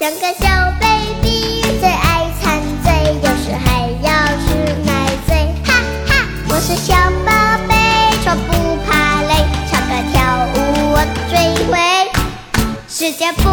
像个小 baby，最爱馋嘴，有时还要吃奶嘴。哈哈，我是小宝贝，说不怕累，唱歌跳舞我最会。时间不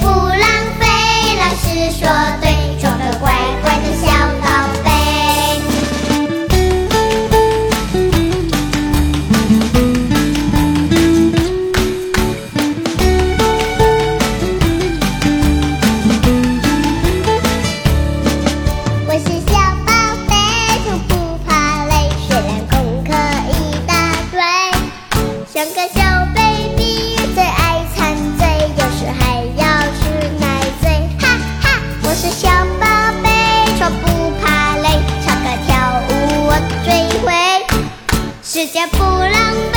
不浪费，老师说对，做个乖乖的小宝贝。我是小宝贝，从不怕累，虽然功课一大堆，像个小也不浪费，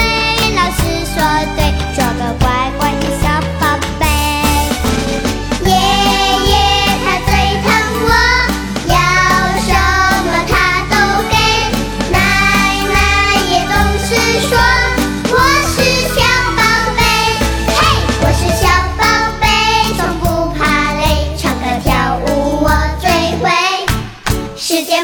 老师说对，做个乖乖的小宝贝。爷爷他最疼我，要什么他都给。奶奶也总是说我是小宝贝，嘿，我是小宝贝，从不怕累，唱歌跳舞我最会。时间